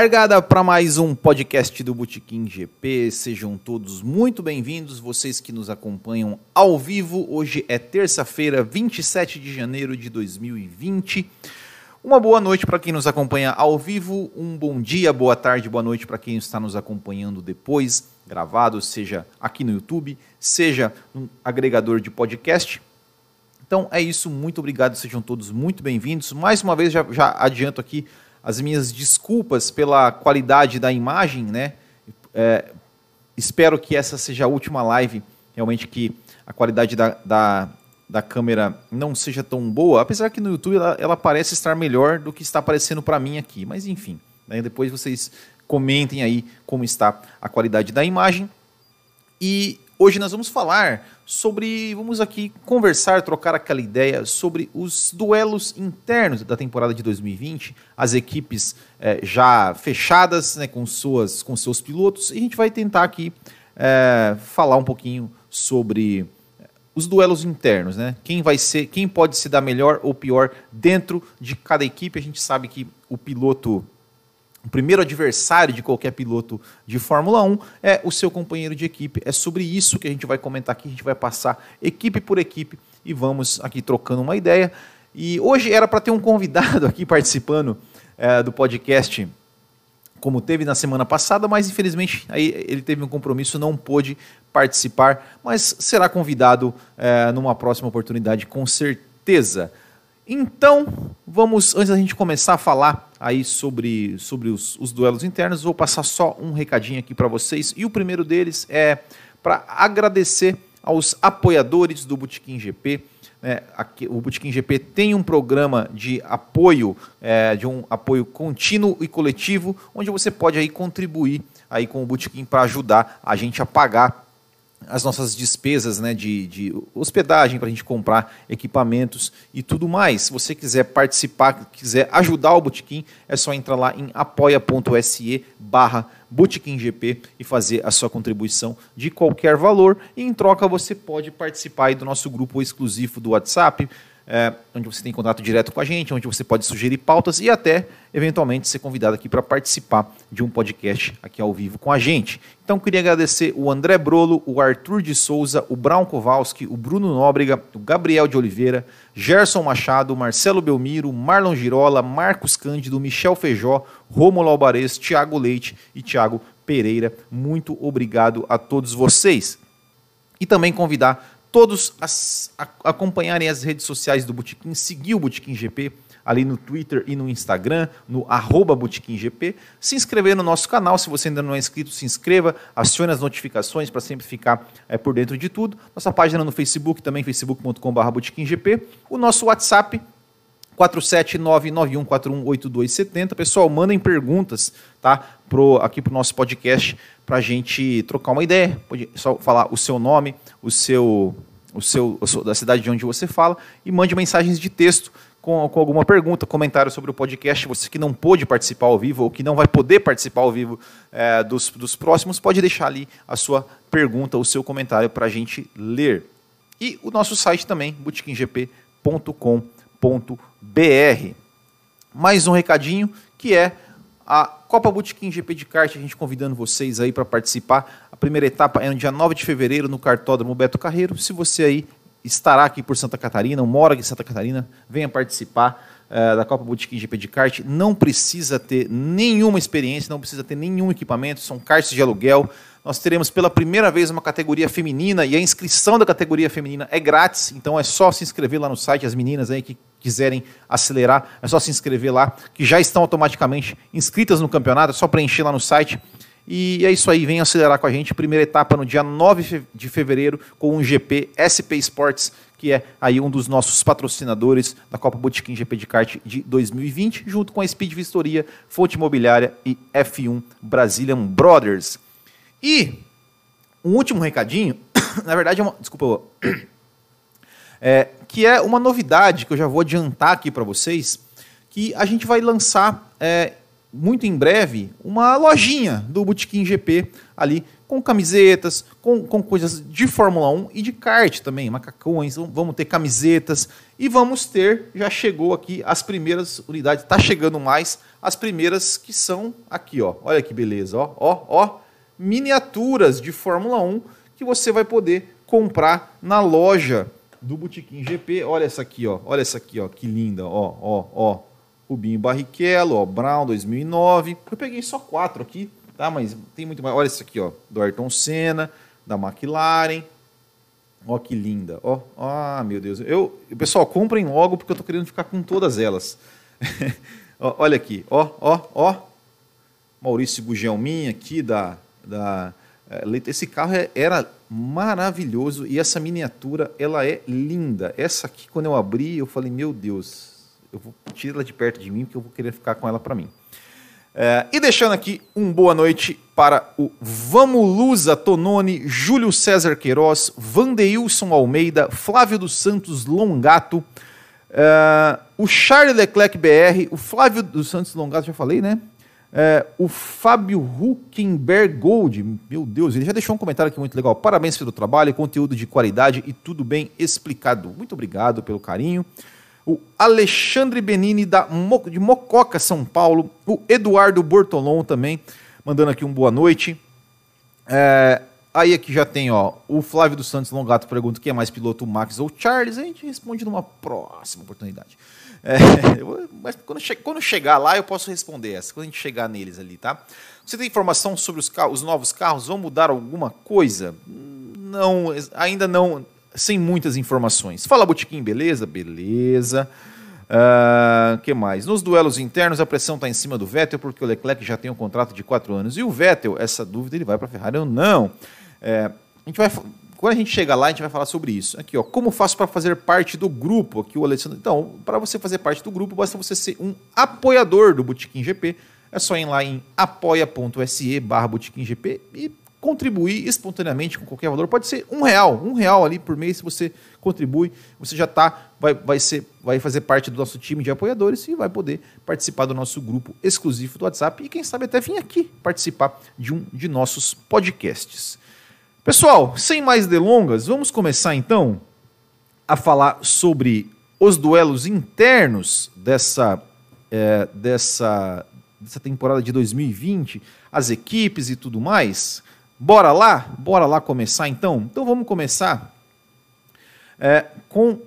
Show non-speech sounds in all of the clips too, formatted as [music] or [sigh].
Largada para mais um podcast do Botequim GP. Sejam todos muito bem-vindos, vocês que nos acompanham ao vivo. Hoje é terça-feira, 27 de janeiro de 2020. Uma boa noite para quem nos acompanha ao vivo, um bom dia, boa tarde, boa noite para quem está nos acompanhando depois, gravado, seja aqui no YouTube, seja no agregador de podcast. Então é isso, muito obrigado, sejam todos muito bem-vindos. Mais uma vez, já, já adianto aqui as minhas desculpas pela qualidade da imagem, né? É, espero que essa seja a última live, realmente que a qualidade da, da, da câmera não seja tão boa, apesar que no YouTube ela, ela parece estar melhor do que está aparecendo para mim aqui. Mas enfim, né? depois vocês comentem aí como está a qualidade da imagem. E hoje nós vamos falar sobre. Vamos aqui conversar, trocar aquela ideia sobre os duelos internos da temporada de 2020, as equipes é, já fechadas né, com, suas, com seus pilotos, e a gente vai tentar aqui é, falar um pouquinho sobre os duelos internos, né? Quem vai ser, quem pode se dar melhor ou pior dentro de cada equipe. A gente sabe que o piloto o primeiro adversário de qualquer piloto de Fórmula 1 é o seu companheiro de equipe. É sobre isso que a gente vai comentar aqui, a gente vai passar equipe por equipe e vamos aqui trocando uma ideia. E hoje era para ter um convidado aqui participando é, do podcast, como teve na semana passada, mas infelizmente aí ele teve um compromisso, não pôde participar, mas será convidado é, numa próxima oportunidade, com certeza. Então, vamos, antes da gente começar a falar aí sobre, sobre os, os duelos internos, vou passar só um recadinho aqui para vocês. E o primeiro deles é para agradecer aos apoiadores do Botequim GP. É, aqui, o Botequim GP tem um programa de apoio, é, de um apoio contínuo e coletivo, onde você pode aí contribuir aí com o Botequim para ajudar a gente a pagar as nossas despesas né, de, de hospedagem para a gente comprar equipamentos e tudo mais. Se você quiser participar, quiser ajudar o Botequim, é só entrar lá em apoia.se barra GP e fazer a sua contribuição de qualquer valor. E em troca você pode participar do nosso grupo exclusivo do WhatsApp, é, onde você tem contato direto com a gente, onde você pode sugerir pautas e até, eventualmente, ser convidado aqui para participar de um podcast aqui ao vivo com a gente. Então, queria agradecer o André Brolo, o Arthur de Souza, o Brown Kowalski, o Bruno Nóbrega, o Gabriel de Oliveira, Gerson Machado, Marcelo Belmiro, Marlon Girola, Marcos Cândido, Michel Feijó, Romulo Albares, Tiago Leite e Tiago Pereira. Muito obrigado a todos vocês. E também convidar todos as, a, acompanharem as redes sociais do Botequim, seguir o Botequim GP ali no Twitter e no Instagram, no arroba GP. Se inscrever no nosso canal, se você ainda não é inscrito, se inscreva, acione as notificações para sempre ficar é, por dentro de tudo. Nossa página no Facebook também, facebook.com.br GP. O nosso WhatsApp, 47991418270. Pessoal, mandem perguntas tá, pro, aqui para o nosso podcast para a gente trocar uma ideia. Pode só falar o seu nome, o seu, o seu, da cidade de onde você fala e mande mensagens de texto com, com, alguma pergunta, comentário sobre o podcast. Você que não pôde participar ao vivo ou que não vai poder participar ao vivo é, dos, dos próximos, pode deixar ali a sua pergunta, o seu comentário para a gente ler. E o nosso site também, botequimgp.com.br br. Mais um recadinho que é a Copa Botequim GP de kart, a gente convidando vocês aí para participar. A primeira etapa é no dia 9 de fevereiro no Cartódromo Beto Carreiro. Se você aí estará aqui por Santa Catarina, ou mora aqui em Santa Catarina, venha participar uh, da Copa Botequim GP de kart. Não precisa ter nenhuma experiência, não precisa ter nenhum equipamento, são karts de aluguel. Nós teremos pela primeira vez uma categoria feminina e a inscrição da categoria feminina é grátis, então é só se inscrever lá no site, as meninas aí que quiserem acelerar, é só se inscrever lá, que já estão automaticamente inscritas no campeonato, é só preencher lá no site. E é isso aí, vem acelerar com a gente. Primeira etapa no dia 9 de fevereiro com o GP SP Sports, que é aí um dos nossos patrocinadores da Copa Botequim GP de kart de 2020, junto com a Speed Vistoria, Fonte Imobiliária e F1 Brazilian Brothers. E um último recadinho, [coughs] na verdade é uma, desculpa, [coughs] é, que é uma novidade que eu já vou adiantar aqui para vocês, que a gente vai lançar é, muito em breve, uma lojinha do Botequim GP ali com camisetas, com, com coisas de Fórmula 1 e de kart também, macacões, vamos ter camisetas e vamos ter, já chegou aqui as primeiras unidades, está chegando mais, as primeiras que são aqui, ó, olha que beleza, ó, ó, ó, miniaturas de Fórmula 1 que você vai poder comprar na loja do Botequim GP, olha essa aqui, ó, olha essa aqui, ó, que linda, ó, ó, ó, Rubinho Barrichello, ó, Brown 2009, eu peguei só quatro aqui, tá? Mas tem muito mais. Olha isso aqui, ó, do Ayrton Senna, da McLaren. Ó que linda, ó. Ah, meu Deus. Eu, pessoal, comprem logo porque eu tô querendo ficar com todas elas. [laughs] olha aqui, ó, ó, ó. Maurício Gugelmin aqui da da eh, esse carro é, era maravilhoso e essa miniatura ela é linda. Essa aqui quando eu abri eu falei meu Deus, eu vou tirar ela de perto de mim porque eu vou querer ficar com ela para mim. É, e deixando aqui um boa noite para o Vamuluza Tononi, Júlio César Queiroz, Vandeilson Almeida, Flávio dos Santos Longato, é, o Charles Leclerc BR, o Flávio dos Santos Longato, já falei, né? É, o Fábio Huckenberg Gold, meu Deus, ele já deixou um comentário aqui muito legal. Parabéns pelo trabalho, conteúdo de qualidade e tudo bem explicado. Muito obrigado pelo carinho o Alexandre Benini da Mo, de Mococa, São Paulo, o Eduardo Bortolon também, mandando aqui um boa noite. É, aí aqui já tem, ó, o Flávio dos Santos Longato pergunta quem é mais piloto, Max ou Charles. A gente responde numa próxima oportunidade. É, [laughs] mas quando, che quando, chegar lá eu posso responder essa, quando a gente chegar neles ali, tá? Você tem informação sobre os, os novos carros? Vão mudar alguma coisa? Não, ainda não sem muitas informações. Fala Botequim, beleza? Beleza. Uh, que mais? Nos duelos internos, a pressão está em cima do Vettel, porque o Leclerc já tem um contrato de quatro anos. E o Vettel, essa dúvida, ele vai para a Ferrari ou não? É, a gente vai, quando a gente chegar lá, a gente vai falar sobre isso. Aqui, ó, como faço para fazer parte do grupo? Aqui o Alessandro. Então, para você fazer parte do grupo, basta você ser um apoiador do Botequim GP. É só ir lá em apoia.se barra GP e contribuir espontaneamente com qualquer valor. Pode ser um real, um real ali por mês, se você contribui, você já tá, vai, vai, ser, vai fazer parte do nosso time de apoiadores e vai poder participar do nosso grupo exclusivo do WhatsApp e quem sabe até vir aqui participar de um de nossos podcasts. Pessoal, sem mais delongas, vamos começar então a falar sobre os duelos internos dessa, é, dessa, dessa temporada de 2020, as equipes e tudo mais. Bora lá? Bora lá começar então? Então vamos começar é, com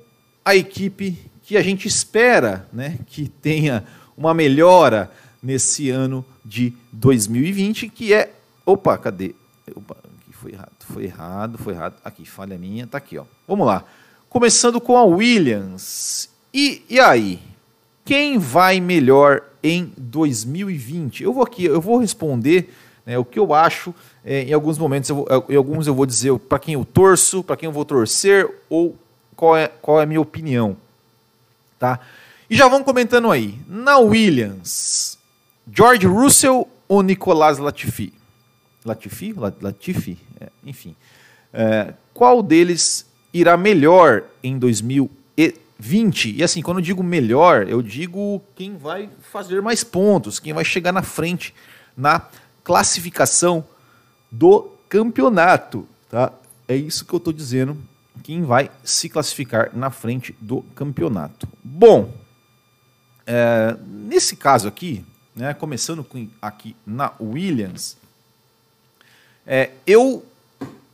a equipe que a gente espera né, que tenha uma melhora nesse ano de 2020, que é. Opa, cadê? Opa, foi errado, foi errado, foi errado. Aqui, falha minha, tá aqui, ó. Vamos lá. Começando com a Williams. E, e aí? Quem vai melhor em 2020? Eu vou aqui, eu vou responder né, o que eu acho é, em alguns momentos, eu vou, em alguns eu vou dizer para quem eu torço, para quem eu vou torcer ou qual é, qual é a minha opinião. Tá? E já vão comentando aí. Na Williams, George Russell ou Nicolas Latifi? Latifi? Latifi? É, enfim. É, qual deles irá melhor em 2020? E assim, quando eu digo melhor, eu digo quem vai fazer mais pontos, quem vai chegar na frente na classificação do campeonato, tá? É isso que eu estou dizendo. Quem vai se classificar na frente do campeonato. Bom, é, nesse caso aqui, né, começando com, aqui na Williams, é, eu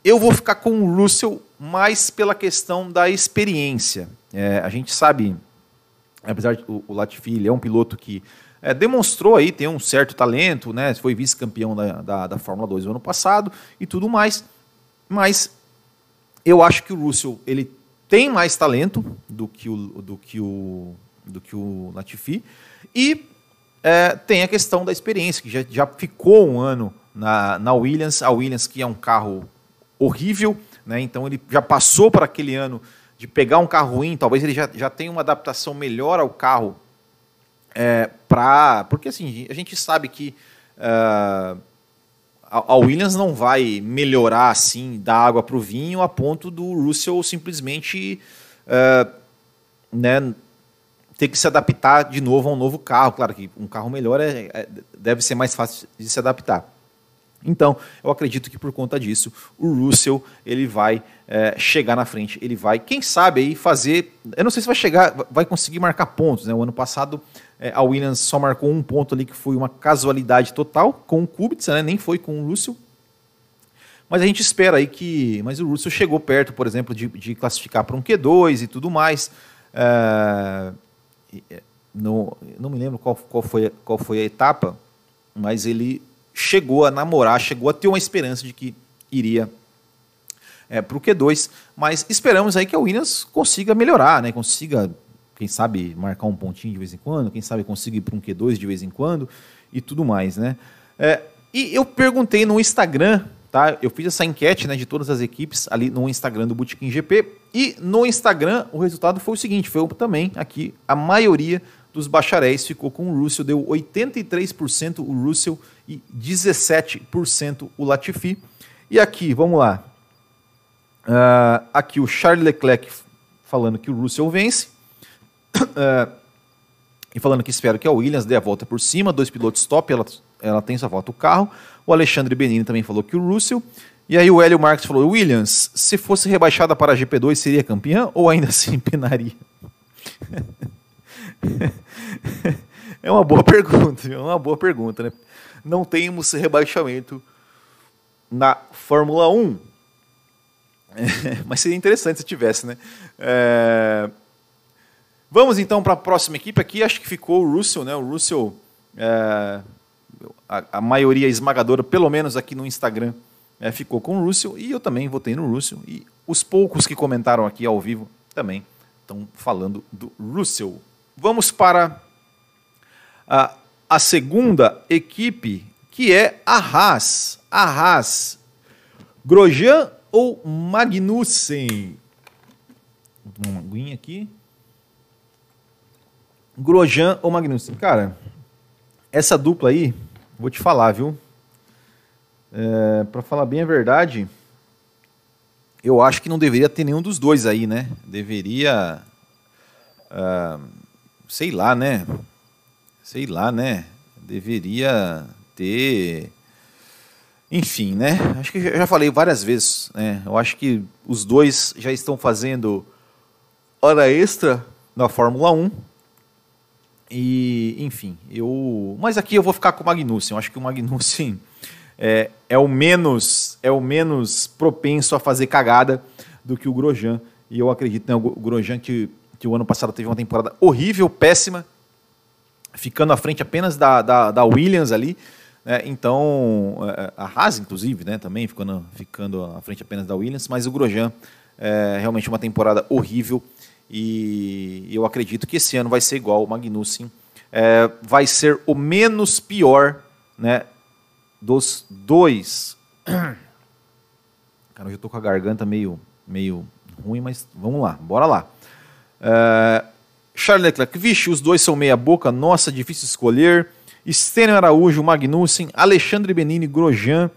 eu vou ficar com o Russell mais pela questão da experiência. É, a gente sabe, apesar de o, Latifi ele é um piloto que é, demonstrou aí ter um certo talento, né? Foi vice-campeão da, da, da, Fórmula 2 no ano passado e tudo mais. Mas eu acho que o Russell ele tem mais talento do que o, do que o, do que o Latifi e é, tem a questão da experiência, que já, já ficou um ano na, na Williams, a Williams que é um carro horrível, né? então ele já passou para aquele ano de pegar um carro ruim, talvez ele já, já tenha uma adaptação melhor ao carro é, para. Porque assim, a gente sabe que uh, a, Williams não vai melhorar assim, da água para o vinho, a ponto do Russell simplesmente uh, né, ter que se adaptar de novo a um novo carro. Claro que um carro melhor é, é, deve ser mais fácil de se adaptar. Então, eu acredito que por conta disso, o Russell ele vai é, chegar na frente, ele vai, quem sabe, aí fazer. Eu não sei se vai chegar, vai conseguir marcar pontos. Né? O ano passado é, a Williams só marcou um ponto ali que foi uma casualidade total com o Kubica, né? nem foi com o Russell. Mas a gente espera aí que. Mas o Russell chegou perto, por exemplo, de, de classificar para um Q2 e tudo mais. É, é, no, não me lembro qual, qual, foi, qual foi a etapa, mas ele chegou a namorar, chegou a ter uma esperança de que iria é, para o Q2. Mas esperamos aí que a Williams consiga melhorar, né? consiga, quem sabe, marcar um pontinho de vez em quando, quem sabe consiga ir para um Q2 de vez em quando e tudo mais. Né? É, e eu perguntei no Instagram Tá? Eu fiz essa enquete né, de todas as equipes ali no Instagram do Bootkin GP e no Instagram o resultado foi o seguinte, foi também aqui a maioria dos bacharéis ficou com o Russell, deu 83% o Russell e 17% o Latifi. E aqui, vamos lá, uh, aqui o Charles Leclerc falando que o Russell vence, uh, e falando que espero que a Williams dê a volta por cima, dois pilotos top, ela, ela tem sua volta o carro. O Alexandre Benini também falou que o Russell. E aí o Hélio Marques falou: Williams, se fosse rebaixada para a GP2, seria campeã ou ainda [laughs] assim penaria? [laughs] [laughs] é uma boa pergunta, é uma boa pergunta, né? Não temos rebaixamento na Fórmula 1. [laughs] mas seria interessante se tivesse, né? É... Vamos então para a próxima equipe aqui. Acho que ficou o Russell, né? O Russell é a, a, maioria esmagadora, pelo menos aqui no Instagram, é, ficou com o Russell e eu também votei no Russell. E os poucos que comentaram aqui ao vivo também estão falando do Russell. Vamos para a, a segunda equipe, que é a Haas. A Haas. Grosjean ou Magnussen? Uma aguinha aqui. Grosjean ou Magnussen? Cara, essa dupla aí, vou te falar, viu? É, para falar bem a verdade, eu acho que não deveria ter nenhum dos dois aí, né? Deveria. Uh, sei lá, né? Sei lá, né? Deveria ter. Enfim, né? Acho que já falei várias vezes. Né? Eu acho que os dois já estão fazendo hora extra na Fórmula 1 e, enfim, eu. Mas aqui eu vou ficar com o Magnussen. Eu acho que o Magnussen [laughs] é, é, o menos é o menos propenso a fazer cagada do que o Grosjean. E eu acredito, né, o Grosjean que, que o ano passado teve uma temporada horrível, péssima, ficando à frente apenas da, da, da Williams ali. Né, então, é, a Haas, inclusive, né, também ficando, ficando à frente apenas da Williams, mas o Grosjean é realmente uma temporada horrível. E eu acredito que esse ano vai ser igual. O Magnussen é, vai ser o menos pior né, dos dois. Cara, eu estou com a garganta meio, meio ruim, mas vamos lá, bora lá. É, Charles Leclerc, vixe, os dois são meia boca, nossa, difícil escolher. Stênio Araújo, Magnussen, Alexandre Benini, Grosjean,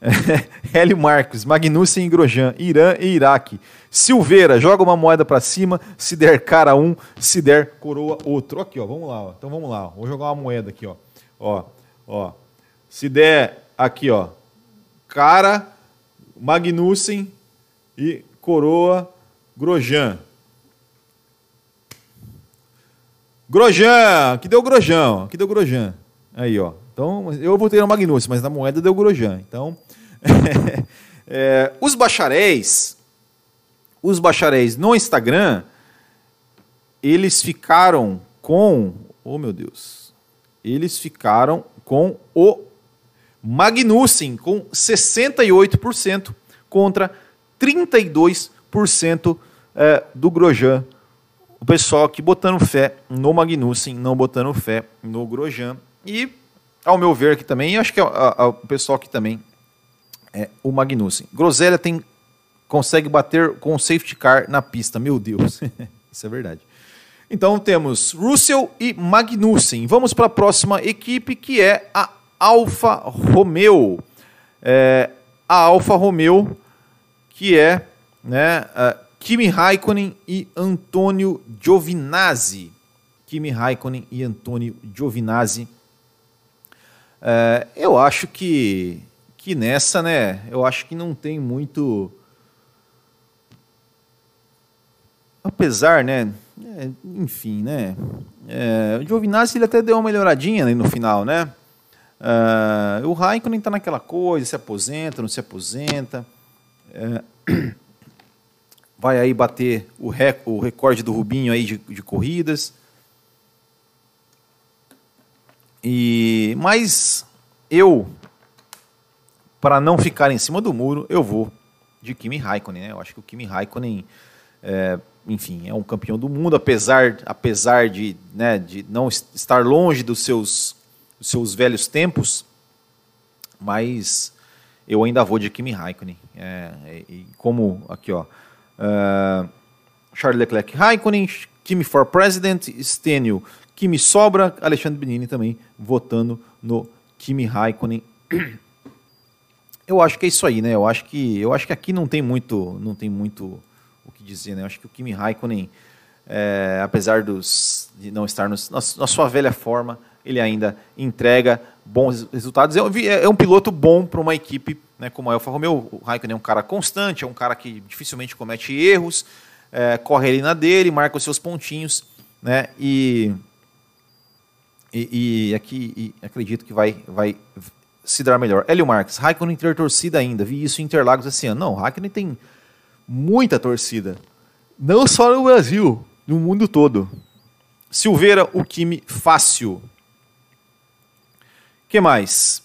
[laughs] Hélio Marques, Magnussen e Grosjean, Irã e Iraque. Silveira, joga uma moeda para cima, se der cara um, se der coroa outro. Aqui, ó, vamos lá. Ó. Então vamos lá. Ó. Vou jogar uma moeda aqui, ó. Ó, ó. Se der aqui, ó, cara, Magnussen e coroa Grosjean. Grosjean, que deu Grosjean, que deu Grosjean. Aí, ó. Então, eu votei no Magnussen, mas na moeda deu Grosjean. Então, [laughs] é, os bacharéis, os bacharéis no Instagram, eles ficaram com, oh meu Deus, eles ficaram com o Magnussen com 68% contra 32% é, do Grosjean. O pessoal aqui botando fé no Magnussen, não botando fé no Grosjean. E ao meu ver aqui também, acho que o pessoal aqui também, é o Magnussen. Groselha tem, consegue bater com o safety car na pista, meu Deus, [laughs] isso é verdade. Então temos Russell e Magnussen. Vamos para a próxima equipe que é a Alfa Romeo. É, a Alfa Romeo, que é né, Kimi Raikkonen e Antônio Giovinazzi. Kimi Raikkonen e Antônio Giovinazzi. É, eu acho que, que nessa, né? Eu acho que não tem muito. Apesar, né? É, enfim, né? É, o Giovinazzi ele até deu uma melhoradinha no final, né? É, o Raikkonen está naquela coisa, se aposenta, não se aposenta. É, [clears throat] vai aí bater o, rec, o recorde do Rubinho aí de, de corridas. E mas eu para não ficar em cima do muro, eu vou de Kimi Raikkonen, né? Eu acho que o Kimi Raikkonen é, enfim, é um campeão do mundo, apesar, apesar de, né, de não estar longe dos seus, dos seus velhos tempos, mas eu ainda vou de Kimi Raikkonen. É, e como aqui, ó, uh, Charles Leclerc Raikkonen, Kimi for President, Stênio, Kimi Sobra, Alexandre Benini também votando no Kimi Raikkonen. [clears throat] Eu acho que é isso aí, né? Eu acho que eu acho que aqui não tem muito, não tem muito o que dizer, né? Eu acho que o Kimi Raikkonen, é, apesar dos, de não estar nos, na, na, sua velha forma, ele ainda entrega bons resultados. É, é, é um piloto bom para uma equipe né, como a Alfa Romeo. O Raikkonen é um cara constante, é um cara que dificilmente comete erros, é, corre ali na dele, marca os seus pontinhos, né? E, e, e aqui e acredito que vai, vai se dar melhor. Hélio Marques, Raikkonen ter torcida ainda. Vi isso em Interlagos esse ano. Não, Raikkonen tem muita torcida. Não só no Brasil, no mundo todo. Silveira, o Kimi fácil. Que mais?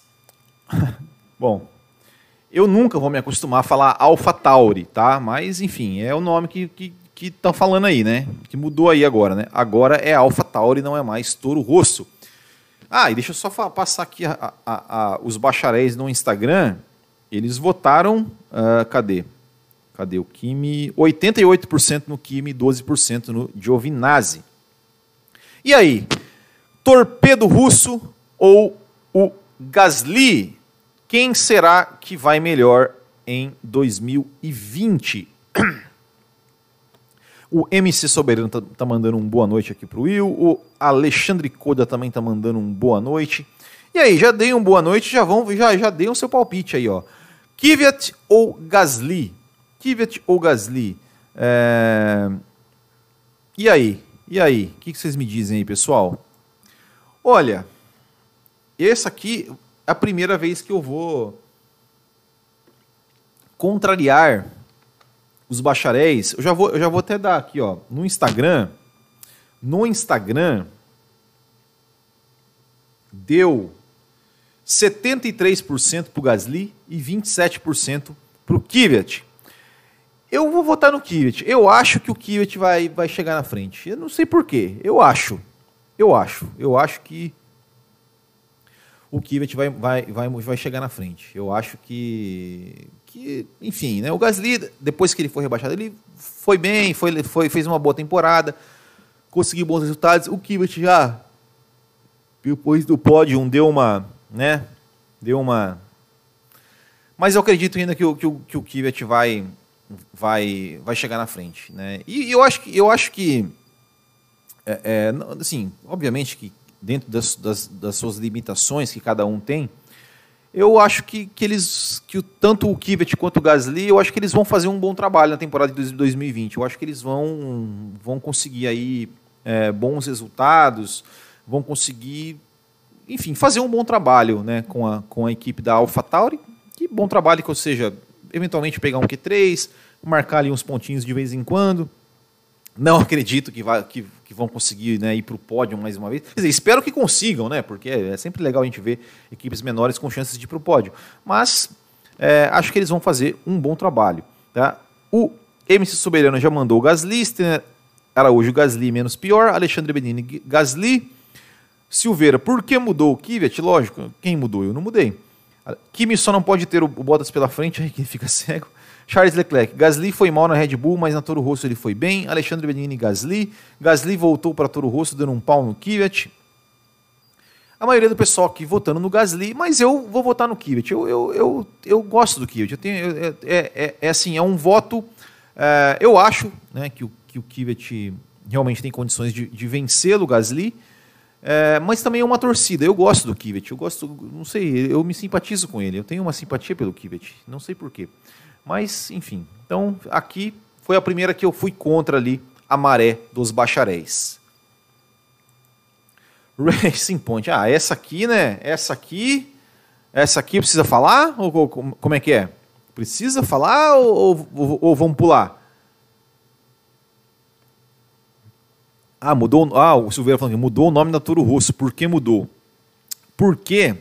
[laughs] Bom, eu nunca vou me acostumar a falar Alpha Tauri, tá? Mas, enfim, é o nome que estão que, que falando aí, né? Que mudou aí agora, né? Agora é Alpha Tauri, não é mais Toro Rosso. Ah, e deixa eu só passar aqui a, a, a, os bacharéis no Instagram. Eles votaram. Uh, cadê? Cadê o Kimi? 88% no Kimi, 12% no Giovinazzi. E aí? Torpedo russo ou o Gasly? Quem será que vai melhor em 2020? [clears throat] O MC Soberano tá, tá mandando um boa noite aqui pro Will. O Alexandre Coda também tá mandando um boa noite. E aí, já dei um boa noite, já vão, já, já dei um seu palpite aí, ó. Kvyat ou Gasly? Kvyat ou Gasly? É... E aí? E aí? O que vocês me dizem aí, pessoal? Olha, essa aqui é a primeira vez que eu vou contrariar os bacharéis. Eu já vou, eu já vou até dar aqui, ó, no Instagram. No Instagram deu 73% para o Gasly e 27% para o Kvyat. Eu vou votar no Kivet. Eu acho que o Kivet vai, vai chegar na frente. Eu não sei porquê. Eu acho. Eu acho. Eu acho que o Kivet vai, vai, vai, vai chegar na frente. Eu acho que, que. Enfim, né? O Gasly, depois que ele foi rebaixado, ele foi bem, foi, foi, fez uma boa temporada, conseguiu bons resultados. O Kivet já, depois do pódio, deu uma. Né? Deu uma. Mas eu acredito ainda que o, que o, que o Kivet vai vai, vai chegar na frente. Né? E eu acho que, eu acho que é, é, assim, obviamente que dentro das, das, das, suas limitações que cada um tem, eu acho que, que eles, que tanto o Kivet quanto o Gasly, eu acho que eles vão fazer um bom trabalho na temporada de 2020. Eu acho que eles vão, vão conseguir aí é, bons resultados, vão conseguir, enfim, fazer um bom trabalho né, com, a, com a equipe da AlphaTauri. Que bom trabalho que, ou seja, eventualmente pegar um Q3, marcar ali uns pontinhos de vez em quando. Não acredito que, vai, que, que vão conseguir né, ir para o pódio mais uma vez. Quer dizer, espero que consigam, né? Porque é sempre legal a gente ver equipes menores com chances de ir para o pódio. Mas é, acho que eles vão fazer um bom trabalho. Tá? O MC Soberano já mandou o Gasly, Stener Araújo Gasly menos pior, Alexandre Benini Gasly, Silveira, por que mudou o Kvyat? Lógico, quem mudou? Eu não mudei. Kimi só não pode ter o Bottas pela frente, aí que fica [laughs] cego. Charles Leclerc, Gasly foi mal na Red Bull, mas na Toro Rosso ele foi bem. Alexandre Benini, Gasly. Gasly voltou para Toro Rosso dando um pau no Kvyat. A maioria do pessoal aqui votando no Gasly, mas eu vou votar no Kvyat. Eu, eu, eu, eu gosto do Kvyat. Eu tenho, eu, é, é, é, assim, é um voto. É, eu acho né, que, o, que o Kvyat realmente tem condições de, de vencê-lo, o Gasly. É, mas também é uma torcida. Eu gosto do Kivet. Eu gosto, não sei, eu me simpatizo com ele. Eu tenho uma simpatia pelo Kivet. Não sei porquê. Mas, enfim. Então, aqui foi a primeira que eu fui contra ali a maré dos bacharéis. [laughs] Racing Point. Ah, essa aqui, né? Essa aqui. Essa aqui precisa falar? Ou, ou como é que é? Precisa falar ou, ou, ou vamos pular? Ah, mudou. Ah, o Silveira falando que mudou o nome da Toro Rosso. Por que mudou? Porque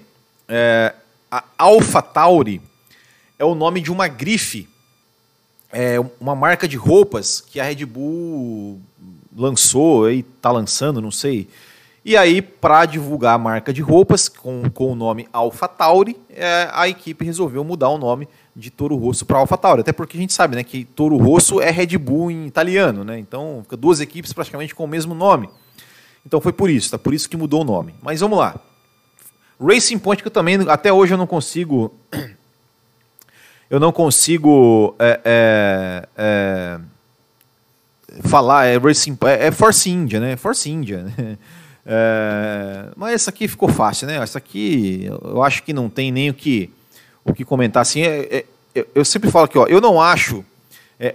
é, a Alpha Tauri é o nome de uma grife, é uma marca de roupas que a Red Bull lançou e está lançando, não sei. E aí, para divulgar a marca de roupas com, com o nome Alpha Tauri, é, a equipe resolveu mudar o nome de Toro Rosso para Alpha Tauri. Até porque a gente sabe né, que Toro Rosso é Red Bull em italiano, né? Então fica duas equipes praticamente com o mesmo nome. Então foi por isso, tá? Por isso que mudou o nome. Mas vamos lá. Racing Point que eu também até hoje eu não consigo eu não consigo é, é, é, falar é Racing é, é Force India, né? Force India. Né? [laughs] É, mas essa aqui ficou fácil, né? Essa aqui eu acho que não tem nem o que o que comentar assim. É, eu sempre falo que ó, eu não acho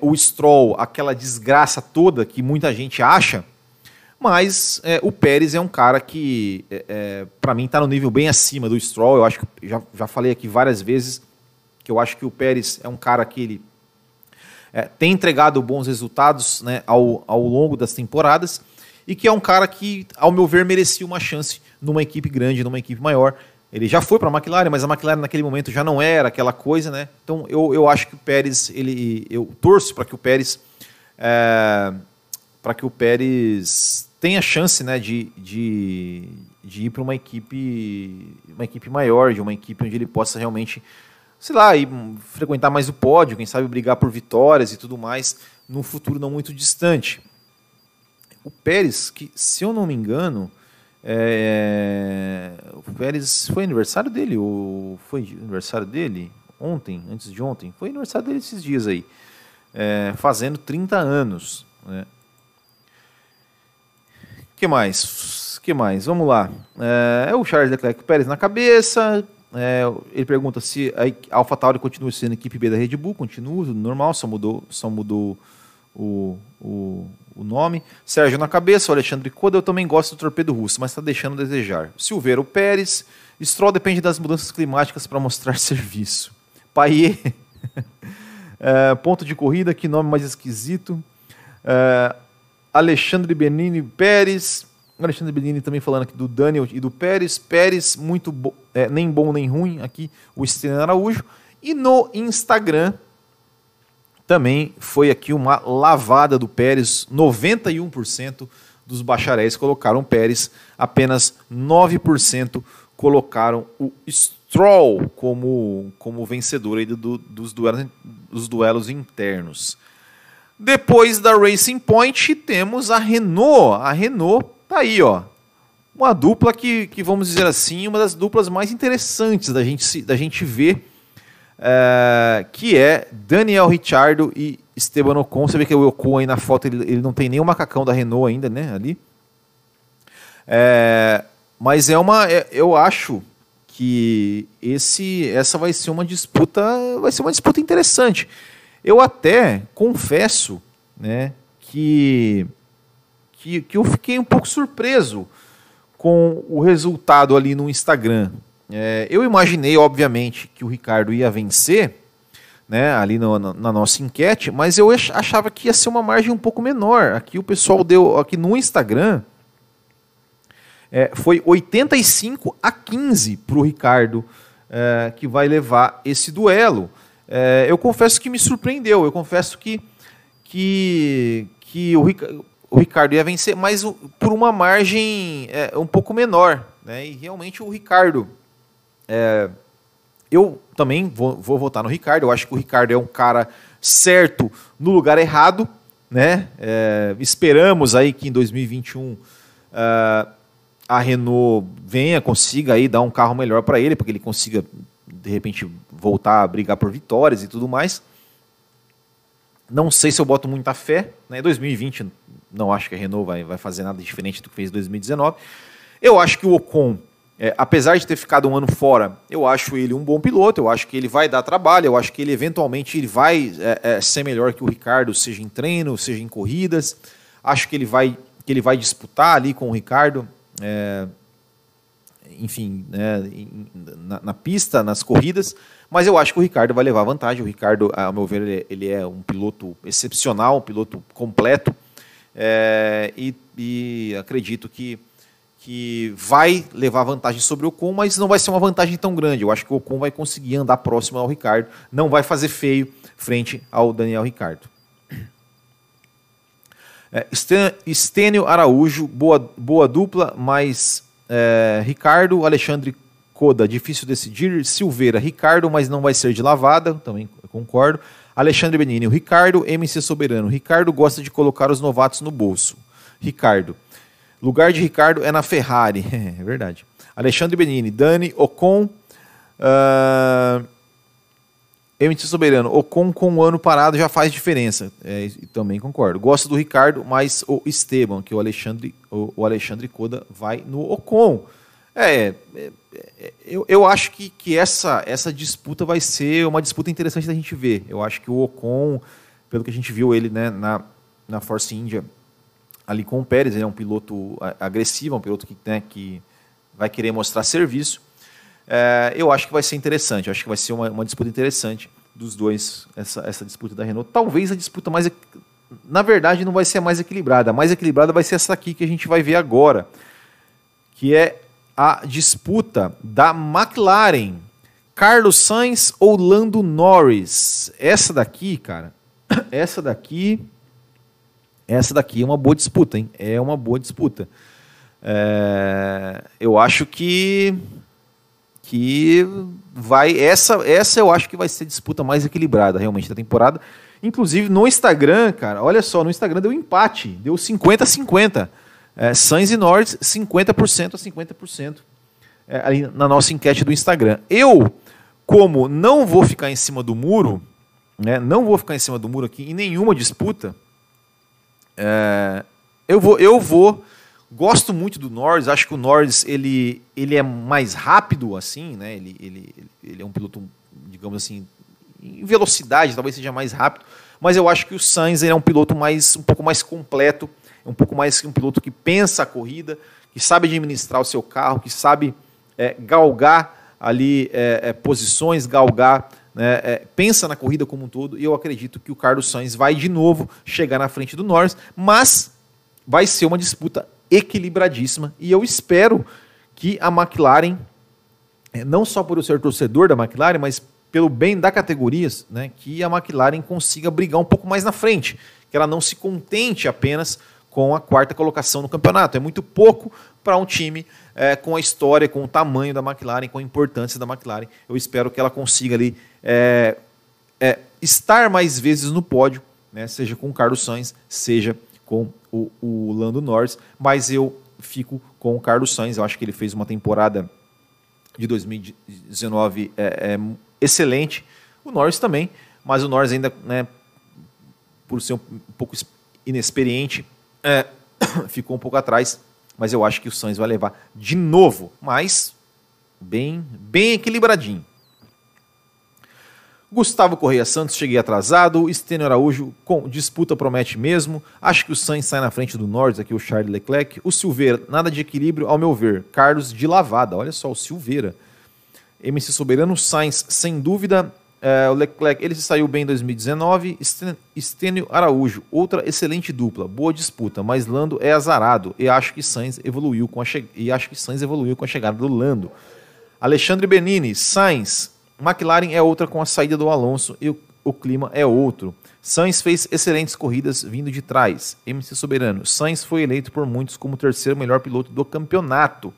o Stroll aquela desgraça toda que muita gente acha, mas o Pérez é um cara que, para mim, está no nível bem acima do Stroll. Eu acho que já, já falei aqui várias vezes que eu acho que o Pérez é um cara que ele é, tem entregado bons resultados né, ao, ao longo das temporadas e que é um cara que, ao meu ver, merecia uma chance numa equipe grande, numa equipe maior. Ele já foi para a McLaren, mas a McLaren naquele momento já não era aquela coisa, né? Então eu, eu acho que o Pérez, ele, eu torço para que o Pérez, é, para que o Pérez tenha chance, né, de, de, de ir para uma equipe, uma equipe maior, de uma equipe onde ele possa realmente, sei lá, ir, frequentar mais o pódio, quem sabe brigar por vitórias e tudo mais, num futuro não muito distante. O Pérez, que se eu não me engano, é, o Pérez foi aniversário dele, ou foi aniversário dele ontem, antes de ontem? Foi aniversário dele esses dias aí, é, fazendo 30 anos. Né? que mais? que mais? Vamos lá. É, é o Charles Leclerc Pérez na cabeça. É, ele pergunta se a AlphaTauri continua sendo equipe B da Red Bull. Continua, normal, só mudou, só mudou o, o, o nome. Sérgio na cabeça, o Alexandre Coda, eu também gosto do torpedo russo, mas está deixando a desejar. Silveira, o Pérez. Stroll depende das mudanças climáticas para mostrar [laughs] serviço. Paier. [laughs] é, ponto de corrida, que nome mais esquisito. É, Alexandre Benini Pérez. Alexandre Benini também falando aqui do Daniel e do Pérez. Pérez, muito bo é, nem bom nem ruim. Aqui o Estênio Araújo. E no Instagram, também foi aqui uma lavada do Pérez, 91% dos bacharéis colocaram Pérez, apenas 9% colocaram o Stroll como, como vencedor aí do, dos, duelos, dos duelos internos. Depois da Racing Point, temos a Renault. A Renault tá aí, ó. Uma dupla que, que vamos dizer assim, uma das duplas mais interessantes da gente, da gente ver é, que é Daniel Ricciardo e Esteban Ocon. Você vê que o Ocon aí na foto ele, ele não tem nem o macacão da Renault ainda, né? Ali. É, mas é uma, é, eu acho que esse, essa vai ser uma disputa, vai ser uma disputa interessante. Eu até confesso, né, que, que, que eu fiquei um pouco surpreso com o resultado ali no Instagram. É, eu imaginei, obviamente, que o Ricardo ia vencer, né, ali no, na, na, nossa enquete, mas eu achava que ia ser uma margem um pouco menor. Aqui o pessoal deu, aqui no Instagram, é, foi 85 a 15 para o Ricardo, é, que vai levar esse duelo. É, eu confesso que me surpreendeu, eu confesso que, que, que o, o Ricardo ia vencer, mas por uma margem é, um pouco menor. Né, e realmente o Ricardo é, eu também vou, vou votar no Ricardo. Eu acho que o Ricardo é um cara certo no lugar errado. Né? É, esperamos aí que em 2021 uh, é, a Renault venha, consiga aí dar um carro melhor para ele, porque ele consiga de repente voltar a brigar por vitórias e tudo mais. Não sei se eu boto muita fé. Né? 2020 não acho que a Renault vai, vai fazer nada diferente do que fez em 2019. Eu acho que o Ocon, é, apesar de ter ficado um ano fora, eu acho ele um bom piloto, eu acho que ele vai dar trabalho, eu acho que ele eventualmente ele vai é, é, ser melhor que o Ricardo, seja em treino, seja em corridas. Acho que ele vai, que ele vai disputar ali com o Ricardo. É, enfim, né, na, na, pista, nas corridas, mas eu acho que o Ricardo vai levar vantagem. O Ricardo, ao meu ver, ele, ele é um piloto excepcional, um piloto completo, é, e, e, acredito que, que vai levar vantagem sobre o Ocon, mas não vai ser uma vantagem tão grande. Eu acho que o Ocon vai conseguir andar próximo ao Ricardo, não vai fazer feio frente ao Daniel Ricardo. É, Estênio Araújo, boa, boa dupla, mas é, Ricardo, Alexandre Coda, difícil decidir. Silveira, Ricardo, mas não vai ser de lavada, também concordo. Alexandre Benini, o Ricardo, MC Soberano. Ricardo gosta de colocar os novatos no bolso. Ricardo. Lugar de Ricardo é na Ferrari. [laughs] é verdade. Alexandre Benini, Dani, Ocon. Uh, MC Soberano, Ocon com o ano parado já faz diferença. É, também concordo. Gosto do Ricardo, mas o Esteban, que o Alexandre, o, o Alexandre Coda vai no Ocon. É, é, é, eu, eu acho que, que essa, essa disputa vai ser uma disputa interessante da gente ver. Eu acho que o Ocon, pelo que a gente viu ele né, na, na Force India, ali com o Pérez, ele é um piloto agressivo, um piloto que, né, que vai querer mostrar serviço. É, eu acho que vai ser interessante, eu acho que vai ser uma, uma disputa interessante dos dois, essa, essa disputa da Renault. Talvez a disputa mais. Na verdade, não vai ser a mais equilibrada. A mais equilibrada vai ser essa aqui que a gente vai ver agora, que é a disputa da McLaren. Carlos Sainz ou Lando Norris? Essa daqui, cara, [coughs] essa daqui. Essa daqui é uma boa disputa, hein? É uma boa disputa. É, eu acho que que vai essa essa eu acho que vai ser a disputa mais equilibrada realmente da temporada. Inclusive no Instagram, cara, olha só, no Instagram deu empate, deu 50 a 50. É, e Norris 50% a 50% é, ali na nossa enquete do Instagram. Eu, como não vou ficar em cima do muro, né, não vou ficar em cima do muro aqui em nenhuma disputa, é, eu vou eu vou Gosto muito do Norris, acho que o Norris ele, ele é mais rápido assim, né? Ele, ele, ele é um piloto, digamos assim, em velocidade, talvez seja mais rápido, mas eu acho que o Sainz é um piloto mais um pouco mais completo, é um pouco mais um piloto que pensa a corrida, que sabe administrar o seu carro, que sabe é, galgar ali é, é, posições, galgar, né, é, pensa na corrida como um todo. E eu acredito que o Carlos Sainz vai de novo chegar na frente do Norris, mas vai ser uma disputa equilibradíssima. E eu espero que a McLaren, é, não só por eu ser torcedor da McLaren, mas pelo bem da categoria, né, que a McLaren consiga brigar um pouco mais na frente, que ela não se contente apenas com a quarta colocação no campeonato. É muito pouco para um time é, com a história, com o tamanho da McLaren, com a importância da McLaren. Eu espero que ela consiga ali é, é, estar mais vezes no pódio, né, seja com o Carlos Sainz, seja com o, o Lando Norris, mas eu fico com o Carlos Sainz. Eu acho que ele fez uma temporada de 2019 é, é, excelente. O Norris também, mas o Norris ainda, né, por ser um, pouco inexperiente, é, [coughs] ficou um pouco atrás. Mas eu acho que o Sainz vai levar de novo, mas bem, bem equilibradinho. Gustavo Correia Santos, cheguei atrasado. Estênio Araújo, com disputa promete mesmo. Acho que o Sainz sai na frente do Norris, aqui o Charles Leclerc. O Silveira, nada de equilíbrio, ao meu ver. Carlos de lavada, olha só, o Silveira. MC Soberano, Sainz, sem dúvida. É, o Leclerc, ele se saiu bem em 2019. Estênio Araújo, outra excelente dupla, boa disputa, mas Lando é azarado. E acho que Sainz evoluiu com a che... e acho que Sainz evoluiu com a chegada do Lando. Alexandre Benini, Sainz, McLaren é outra com a saída do Alonso e o, o clima é outro. Sainz fez excelentes corridas vindo de trás. MC Soberano. Sainz foi eleito por muitos como o terceiro melhor piloto do campeonato.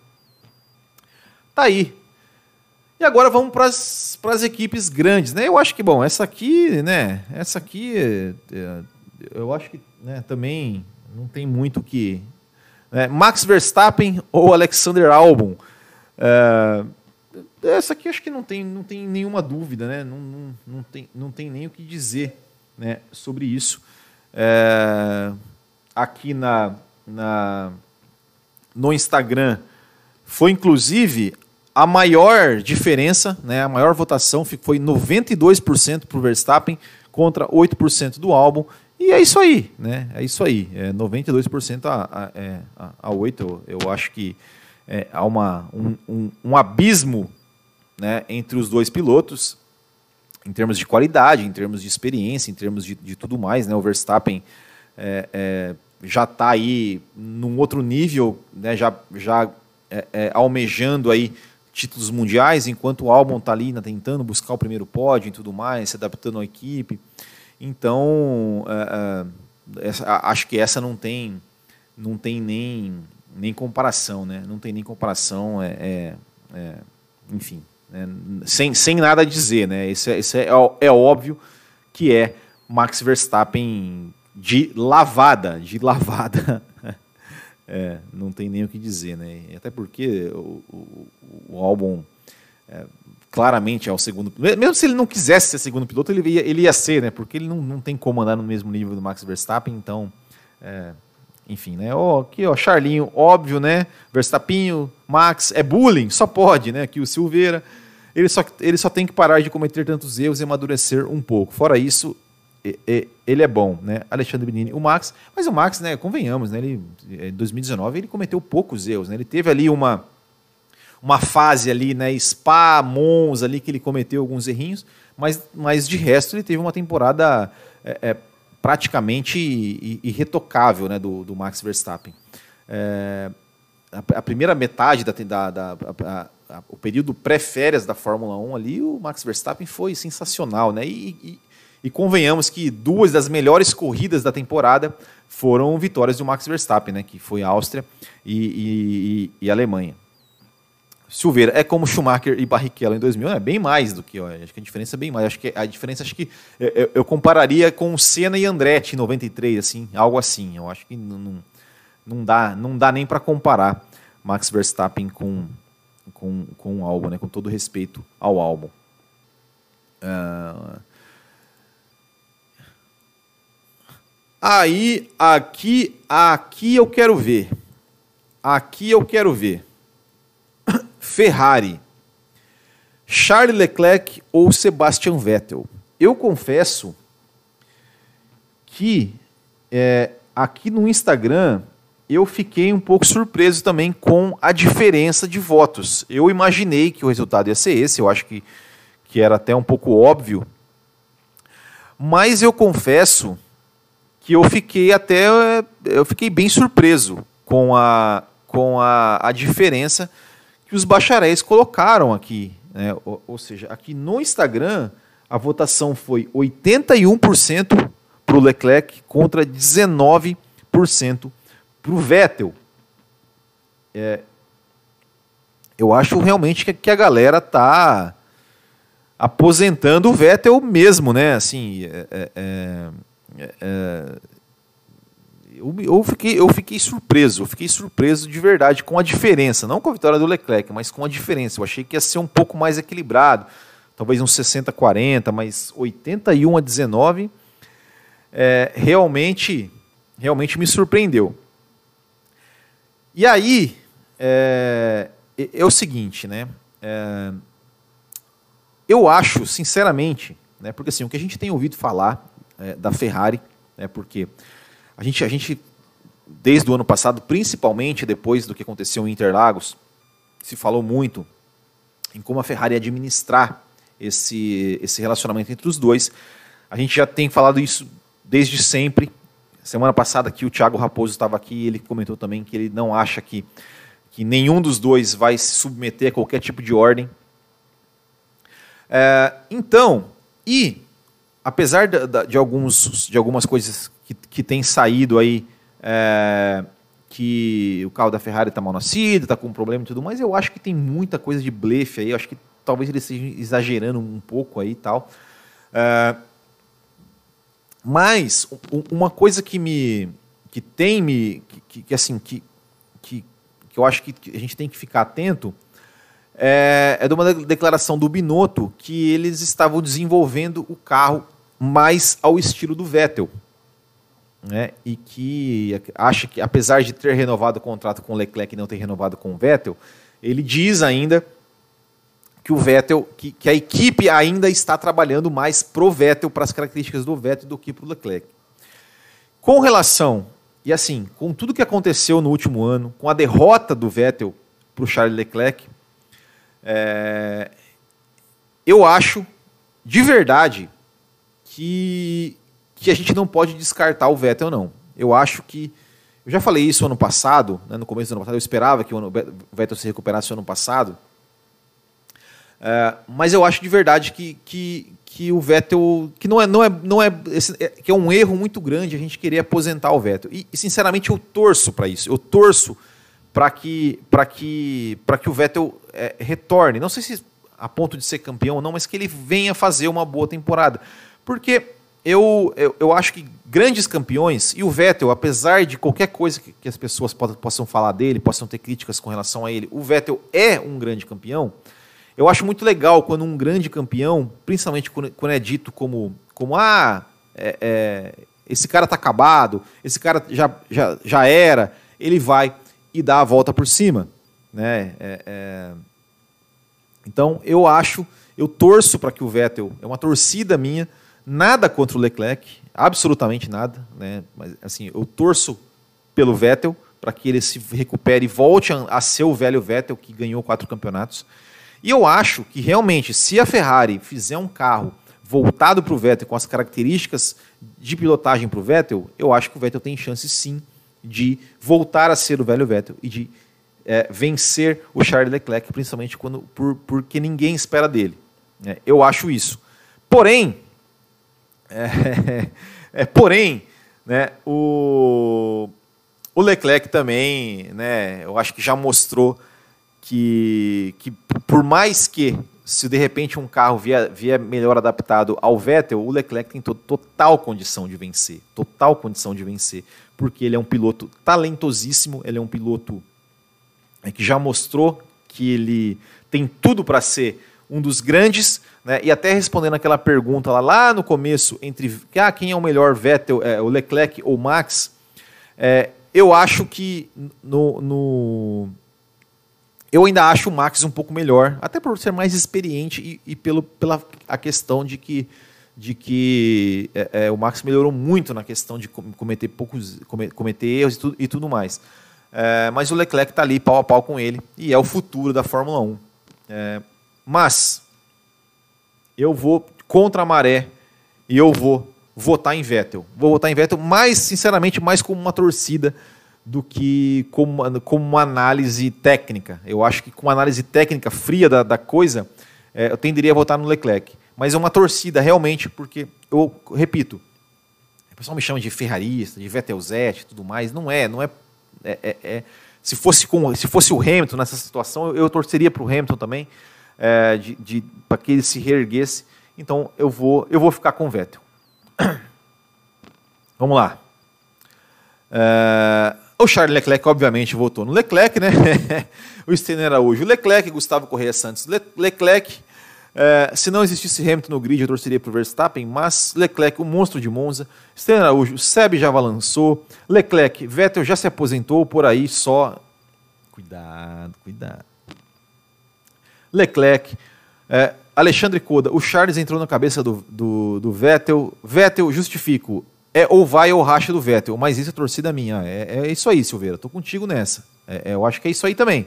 Tá aí. E agora vamos para as equipes grandes, né? Eu acho que, bom, essa aqui, né? Essa aqui, é, é, eu acho que né, também não tem muito que. Né? Max Verstappen ou Alexander Albon. É, essa aqui acho que não tem, não tem nenhuma dúvida, né? não, não, não, tem, não tem nem o que dizer né, sobre isso. É... aqui na, na, no Instagram foi inclusive a maior diferença, né, a maior votação foi 92% para o Verstappen contra 8% do álbum. E é isso aí, né? É isso aí. É 92% a, a, é, a, a 8%. Eu, eu acho que é, há uma, um, um, um abismo né, entre os dois pilotos em termos de qualidade, em termos de experiência, em termos de, de tudo mais. Né? O Verstappen é, é, já está aí num outro nível, né? já, já é, é, almejando aí títulos mundiais, enquanto o Albon está ali né, tentando buscar o primeiro pódio e tudo mais, se adaptando à equipe. Então, é, é, essa, acho que essa não tem, não tem nem, nem comparação, né? Não tem nem comparação, é, é enfim, né? sem, sem nada a dizer, né? Isso, é, é, é óbvio que é Max Verstappen de lavada, de lavada. É, não tem nem o que dizer, né? Até porque o, o, o álbum é, claramente é o segundo. Mesmo se ele não quisesse ser segundo piloto, ele ia, ele ia ser, né? Porque ele não, não tem como andar no mesmo nível do Max Verstappen, então. É, enfim, né? Ó, aqui, ó, Charlinho, óbvio, né? Verstappinho, Max, é bullying, só pode, né? Aqui o Silveira. Ele só, ele só tem que parar de cometer tantos erros e amadurecer um pouco. Fora isso, ele é bom, né? Alexandre Benini, o Max, mas o Max, né, convenhamos, né, ele em 2019 ele cometeu poucos erros, né? Ele teve ali uma uma fase ali, né, Spa, Mons ali que ele cometeu alguns errinhos, mas mas de resto ele teve uma temporada é, é, praticamente irretocável, né, do, do Max Verstappen. É, a, a, primeira metade da, da, da a, a, o período pré-férias da Fórmula 1 ali, o Max Verstappen foi sensacional, né? E, e, e, convenhamos que duas das melhores corridas da temporada foram vitórias do Max Verstappen, né? Que foi Áustria e, e, e Alemanha. Silveira é como Schumacher e Barrichello em 2000, é bem mais do que, ó, acho que a diferença é bem mais. Acho que a diferença acho que eu, eu compararia com Senna e Andretti em 93, assim, algo assim. Eu acho que não, não dá, não dá nem para comparar Max Verstappen com com, com o álbum, né? com todo respeito ao álbum. Uh... Aí, aqui, aqui eu quero ver. Aqui eu quero ver. [coughs] Ferrari. Charles Leclerc ou Sebastian Vettel? Eu confesso que é, aqui no Instagram eu fiquei um pouco surpreso também com a diferença de votos. Eu imaginei que o resultado ia ser esse, eu acho que, que era até um pouco óbvio. Mas eu confesso que eu fiquei até eu fiquei bem surpreso com a, com a, a diferença que os bacharéis colocaram aqui. Né? Ou, ou seja, aqui no Instagram a votação foi 81% para o Leclerc contra 19% para o Vettel, é, eu acho realmente que, a galera tá aposentando o Vettel mesmo, né? Assim, é, é, é, é, eu, eu, fiquei, eu fiquei surpreso, eu fiquei surpreso de verdade com a diferença, não com a vitória do Leclerc, mas com a diferença. Eu achei que ia ser um pouco mais equilibrado, talvez uns 60-40, mas 81 a 19 é, realmente, realmente me surpreendeu. E aí, é, é o seguinte, né? É, eu acho, sinceramente, né, porque assim, o que a gente tem ouvido falar é, da Ferrari, né, porque a gente, a gente, desde o ano passado, principalmente depois do que aconteceu em Interlagos, se falou muito em como a Ferrari administrar esse, esse relacionamento entre os dois. A gente já tem falado isso desde sempre, Semana passada aqui o Thiago Raposo estava aqui e ele comentou também que ele não acha que, que nenhum dos dois vai se submeter a qualquer tipo de ordem. É, então, e apesar de, de, alguns, de algumas coisas que, que têm saído aí, é, que o carro da Ferrari está mal nascido, está com um problema e tudo mais, eu acho que tem muita coisa de blefe aí, eu acho que talvez ele esteja exagerando um pouco aí e tal. É, mas uma coisa que me que tem me que, que assim que, que, que eu acho que a gente tem que ficar atento é, é de uma declaração do Binotto que eles estavam desenvolvendo o carro mais ao estilo do Vettel. né, e que acha que, apesar de ter renovado o contrato com o Leclerc e não ter renovado com o Vettel, ele diz ainda que o Vettel, que, que a equipe ainda está trabalhando mais pro Vettel, para as características do Vettel do que para o Leclerc. Com relação, e assim, com tudo que aconteceu no último ano, com a derrota do Vettel para o Charles Leclerc, é, eu acho, de verdade, que, que a gente não pode descartar o Vettel, não. Eu acho que. Eu já falei isso ano passado, né, no começo do ano passado, eu esperava que o Vettel se recuperasse ano passado. É, mas eu acho de verdade que, que, que o Vettel. que não é, não é, não é, esse, é, que é um erro muito grande a gente querer aposentar o Vettel. E, e sinceramente eu torço para isso. Eu torço para que, que, que o Vettel é, retorne. Não sei se a ponto de ser campeão ou não, mas que ele venha fazer uma boa temporada. Porque eu, eu, eu acho que grandes campeões, e o Vettel, apesar de qualquer coisa que, que as pessoas possam, possam falar dele, possam ter críticas com relação a ele, o Vettel é um grande campeão. Eu acho muito legal quando um grande campeão, principalmente quando, quando é dito como, como ah, é, é, esse cara tá acabado, esse cara já, já, já era, ele vai e dá a volta por cima. Né? É, é então eu acho, eu torço para que o Vettel, é uma torcida minha, nada contra o Leclerc, absolutamente nada, né? Mas assim, eu torço pelo Vettel para que ele se recupere e volte a, a ser o velho Vettel que ganhou quatro campeonatos. E eu acho que realmente, se a Ferrari fizer um carro voltado para o Vettel com as características de pilotagem para o Vettel, eu acho que o Vettel tem chance sim de voltar a ser o velho Vettel e de é, vencer o Charles Leclerc, principalmente quando, por, porque ninguém espera dele. É, eu acho isso. Porém, é, [laughs] é, porém, né, o, o Leclerc também, né, eu acho que já mostrou que, que por mais que se de repente um carro vier, vier melhor adaptado ao Vettel, o Leclerc tem total condição de vencer, total condição de vencer, porque ele é um piloto talentosíssimo, ele é um piloto é, que já mostrou que ele tem tudo para ser um dos grandes, né? e até respondendo aquela pergunta lá, lá no começo, entre ah, quem é o melhor Vettel, é, o Leclerc ou Max, é, eu acho que no, no, eu ainda acho o Max um pouco melhor, até por ser mais experiente e, e pelo, pela a questão de que, de que é, é, o Max melhorou muito na questão de cometer poucos cometer erros e tudo, e tudo mais. É, mas o Leclerc está ali pau a pau com ele e é o futuro da Fórmula 1. É, mas eu vou contra a maré e eu vou votar em Vettel. Vou votar em Vettel, mais sinceramente, mais como uma torcida do que como uma, como uma análise técnica. Eu acho que com uma análise técnica fria da, da coisa, é, eu tenderia a votar no Leclerc. Mas é uma torcida realmente, porque eu repito, o pessoal me chama de ferrarista, de Vettelzete tudo mais. Não é, não é é, é, é, se, fosse com, se fosse o Hamilton nessa situação, eu, eu torceria para o Hamilton também, é, de, de para que ele se reerguesse. Então eu vou, eu vou ficar com o Vettel. [clears throat] Vamos lá. É, o Charles Leclerc, obviamente, votou no Leclerc, né? [laughs] o Steiner Araújo, Leclerc, Gustavo Correia Santos, Le Leclerc. É, se não existisse Hamilton no grid, eu torceria para o Verstappen, mas Leclerc, o monstro de Monza, Esteban Araújo, Seb já balançou, Leclerc, Vettel já se aposentou, por aí só. Cuidado, cuidado. Leclerc, é, Alexandre Coda, o Charles entrou na cabeça do, do, do, Vettel. Vettel, justifico, é ou vai ou racha do Vettel, mas isso é torcida minha. É, é isso aí, Silveira, tô contigo nessa. É, é, eu acho que é isso aí também.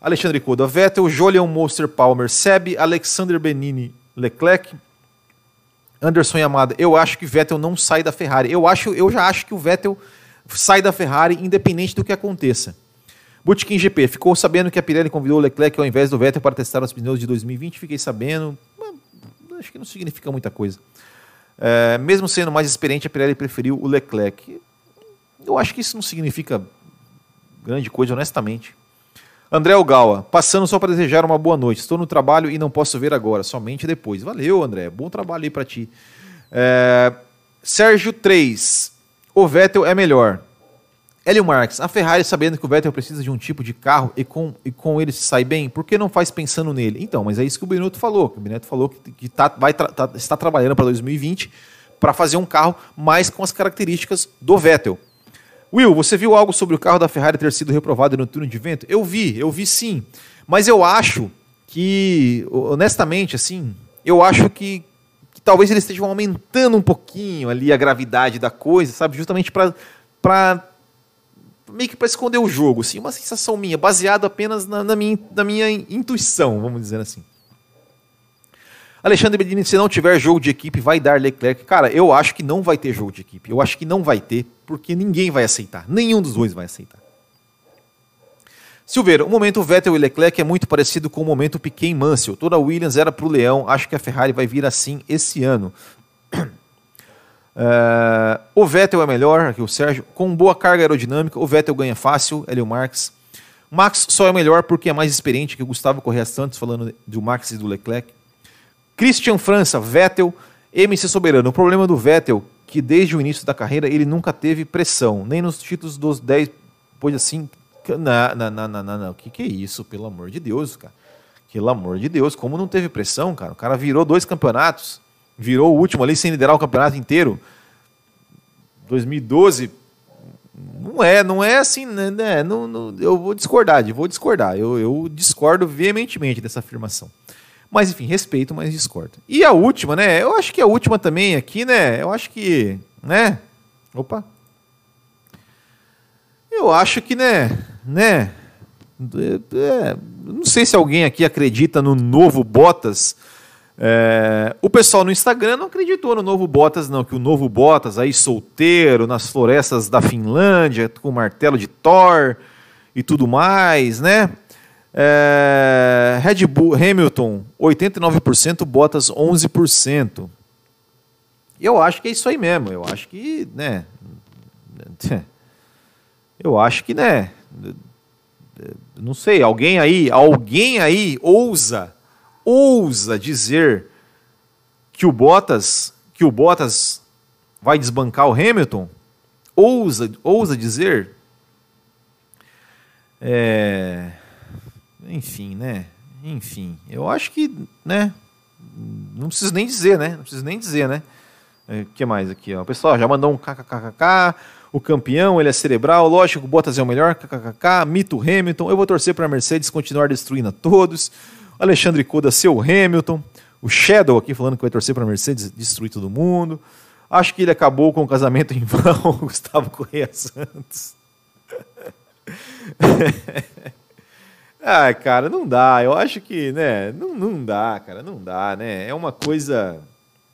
Alexandre Coda, Vettel, Jolion Monster Palmer, Seb, Alexander Benini, Leclerc, Anderson Yamada. Eu acho que Vettel não sai da Ferrari. Eu acho, eu já acho que o Vettel sai da Ferrari independente do que aconteça. Bootkin GP, ficou sabendo que a Pirelli convidou o Leclerc ao invés do Vettel para testar os pneus de 2020? Fiquei sabendo. Acho que não significa muita coisa. É, mesmo sendo mais experiente, a Pirelli preferiu o Leclerc. Eu acho que isso não significa grande coisa, honestamente. André Ogawa, passando só para desejar uma boa noite. Estou no trabalho e não posso ver agora, somente depois. Valeu, André. Bom trabalho aí para ti. É... Sérgio 3. O Vettel é melhor. Hélio Marques, a Ferrari, sabendo que o Vettel precisa de um tipo de carro e com, e com ele se sai bem, por que não faz pensando nele? Então, mas é isso que o Benito falou. O Benito falou que, que tá, vai tá, está trabalhando para 2020 para fazer um carro mais com as características do Vettel. Will, você viu algo sobre o carro da Ferrari ter sido reprovado no túnel de vento? Eu vi, eu vi sim. Mas eu acho que, honestamente, assim, eu acho que, que talvez eles estejam aumentando um pouquinho ali a gravidade da coisa, sabe? Justamente para meio que para esconder o jogo, assim, uma sensação minha, baseado apenas na, na, minha, na minha intuição, vamos dizer assim. Alexandre Bedini, se não tiver jogo de equipe, vai dar Leclerc. Cara, eu acho que não vai ter jogo de equipe. Eu acho que não vai ter, porque ninguém vai aceitar. Nenhum dos dois vai aceitar. Silveira, o momento Vettel e Leclerc é muito parecido com o momento Piquet e Mansell. Toda Williams era para o Leão. Acho que a Ferrari vai vir assim esse ano. Uh, o Vettel é melhor, aqui o Sérgio, com boa carga aerodinâmica, o Vettel ganha fácil, Hélio Marques. Max só é melhor porque é mais experiente que o Gustavo Correia Santos, falando do Max e do Leclerc. Christian França, Vettel, MC Soberano. O problema do Vettel que desde o início da carreira ele nunca teve pressão, nem nos títulos dos 10, pois assim, não, não, não, não, não, o que, que é isso, pelo amor de Deus, cara. Pelo amor de Deus, como não teve pressão, cara? O cara virou dois campeonatos, virou o último ali sem liderar o campeonato inteiro. 2012 não é, não é assim, né? né não, não, eu vou discordar, vou discordar. Eu, eu discordo veementemente dessa afirmação. Mas enfim, respeito, mas discordo. E a última, né? Eu acho que a última também aqui, né? Eu acho que, né? Opa. Eu acho que, né, né? É, é não sei se alguém aqui acredita no novo Bottas é, o pessoal no Instagram não acreditou no novo Bottas, não, que o novo Bottas aí solteiro nas florestas da Finlândia, com martelo de Thor e tudo mais, né? É, Red Bull Hamilton 89%, Bottas 11%. Eu acho que é isso aí mesmo. Eu acho que, né? [laughs] Eu acho que, né? Não sei, alguém aí, alguém aí ousa ousa dizer que o Bottas, que o Bottas vai desbancar o Hamilton, ousa, ousa dizer, é, enfim, né? Enfim, eu acho que, né? Não preciso nem dizer, né? Não preciso nem dizer, né? O é, que mais aqui, ó? O pessoal já mandou um kkkk. O campeão, ele é cerebral. Lógico, o Bottas é o melhor. kkkk. Mito Hamilton. Eu vou torcer para a Mercedes continuar destruindo a todos. Alexandre Coda, seu Hamilton. O Shadow aqui falando que vai torcer para a Mercedes destruir todo mundo. Acho que ele acabou com o casamento em vão, [laughs] Gustavo Correia Santos. [laughs] Ai, cara, não dá. Eu acho que, né? Não, não dá, cara, não dá, né? É uma coisa,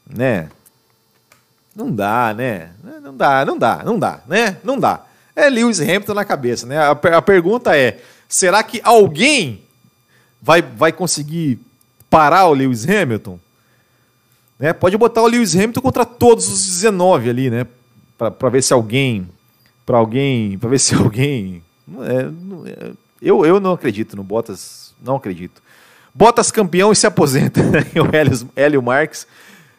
né? Não dá, né? Não dá, não dá, não dá, né? Não dá. É Lewis Hamilton na cabeça, né? A, a pergunta é: será que alguém vai, vai conseguir parar o Lewis Hamilton? Né? Pode botar o Lewis Hamilton contra todos os 19 ali, né? Para ver se alguém. Para alguém. Para ver se [laughs] alguém. É, é, eu, eu não acredito no Bottas. Não acredito. Bottas campeão e se aposenta. [laughs] o Hélio, Hélio Marques.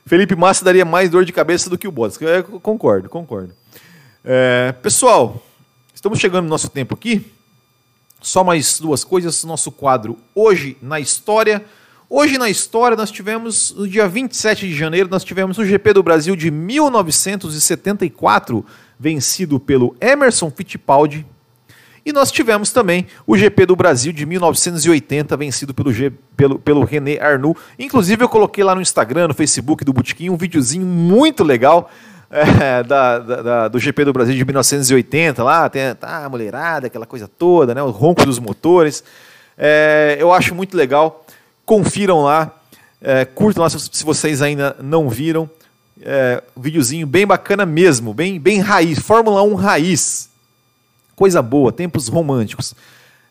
Felipe Massa daria mais dor de cabeça do que o Bottas. Eu concordo, concordo. É, pessoal, estamos chegando no nosso tempo aqui. Só mais duas coisas, nosso quadro Hoje na História. Hoje na história nós tivemos, no dia 27 de janeiro, nós tivemos o GP do Brasil de 1974, vencido pelo Emerson Fittipaldi. E nós tivemos também o GP do Brasil de 1980, vencido pelo, G, pelo, pelo René Arnoux. Inclusive eu coloquei lá no Instagram, no Facebook do Botequim, um videozinho muito legal é, da, da, do GP do Brasil de 1980, lá tem tá, a mulherada, aquela coisa toda, né, o ronco dos motores. É, eu acho muito legal. Confiram lá, é, curtam lá se, se, vocês ainda não viram. É, um videozinho bem bacana mesmo, bem, bem raiz, Fórmula 1 raiz. Coisa boa, tempos românticos.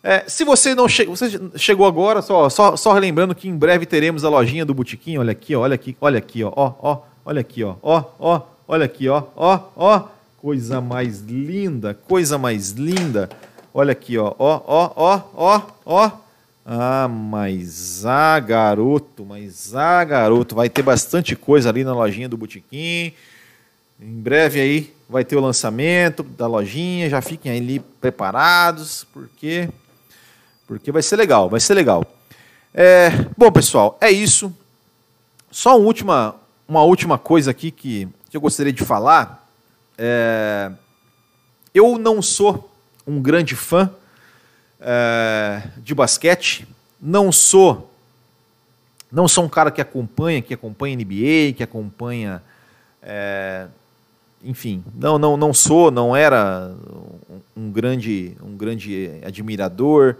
É, se você não che você chegou agora, só, só, só relembrando que em breve teremos a lojinha do Botequim. Olha aqui, olha aqui, olha aqui, ó, ó, olha aqui, ó, ó, ó, Olha aqui, ó, ó, ó, coisa mais linda, coisa mais linda. Olha aqui, ó, ó, ó, ó, ó, ó. Ah, mas ah, garoto, mas ah, garoto, vai ter bastante coisa ali na lojinha do Botequim. Em breve aí vai ter o lançamento da lojinha, já fiquem ali preparados, porque porque vai ser legal, vai ser legal. É, bom, pessoal, é isso. Só uma última, uma última coisa aqui que que eu gostaria de falar. É, eu não sou um grande fã é, de basquete, não sou não sou um cara que acompanha, que acompanha NBA, que acompanha é, enfim, não, não, não sou, não era um grande, um grande admirador,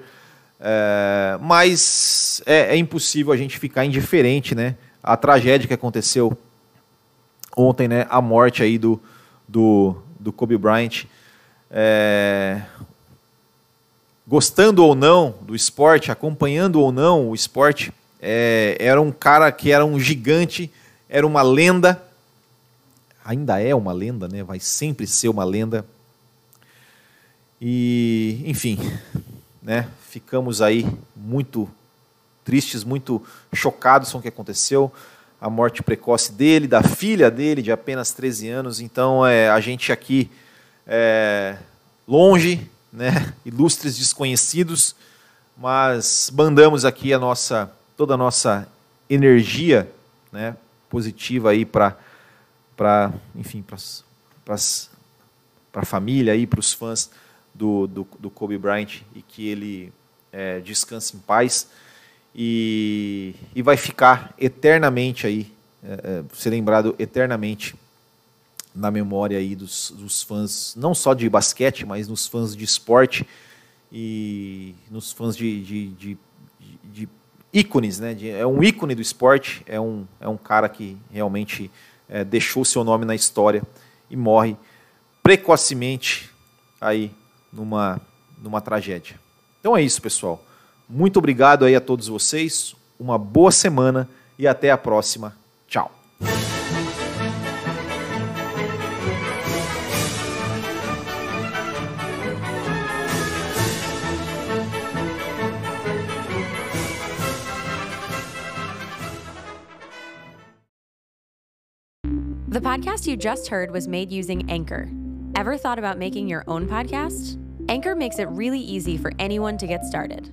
é, mas é, é, impossível a gente ficar indiferente, né? A tragédia que aconteceu ontem, né? A morte aí do, do, do Kobe Bryant. É, gostando ou não do esporte, acompanhando ou não o esporte, é, era um cara que era um gigante, era uma lenda, ainda é uma lenda, né? vai sempre ser uma lenda. E, enfim, né? ficamos aí muito tristes, muito chocados com o que aconteceu. A morte precoce dele, da filha dele, de apenas 13 anos. Então, é, a gente aqui, é, longe, né? [laughs] ilustres desconhecidos, mas mandamos aqui a nossa, toda a nossa energia né? positiva aí para para, enfim, para a família e para os fãs do, do, do, Kobe Bryant e que ele é, descanse em paz e, e vai ficar eternamente aí, é, é, ser lembrado eternamente na memória aí dos, dos fãs, não só de basquete, mas nos fãs de esporte e nos fãs de, de, de, de ícones, né? é um ícone do esporte, é um, é um cara que realmente é, deixou seu nome na história e morre precocemente aí numa, numa tragédia. Então é isso, pessoal. Muito obrigado aí a todos vocês. Uma boa semana e até a próxima. Tchau. The podcast you just heard was made using Anchor. Ever thought about making your own podcast? Anchor makes it really easy for anyone to get started.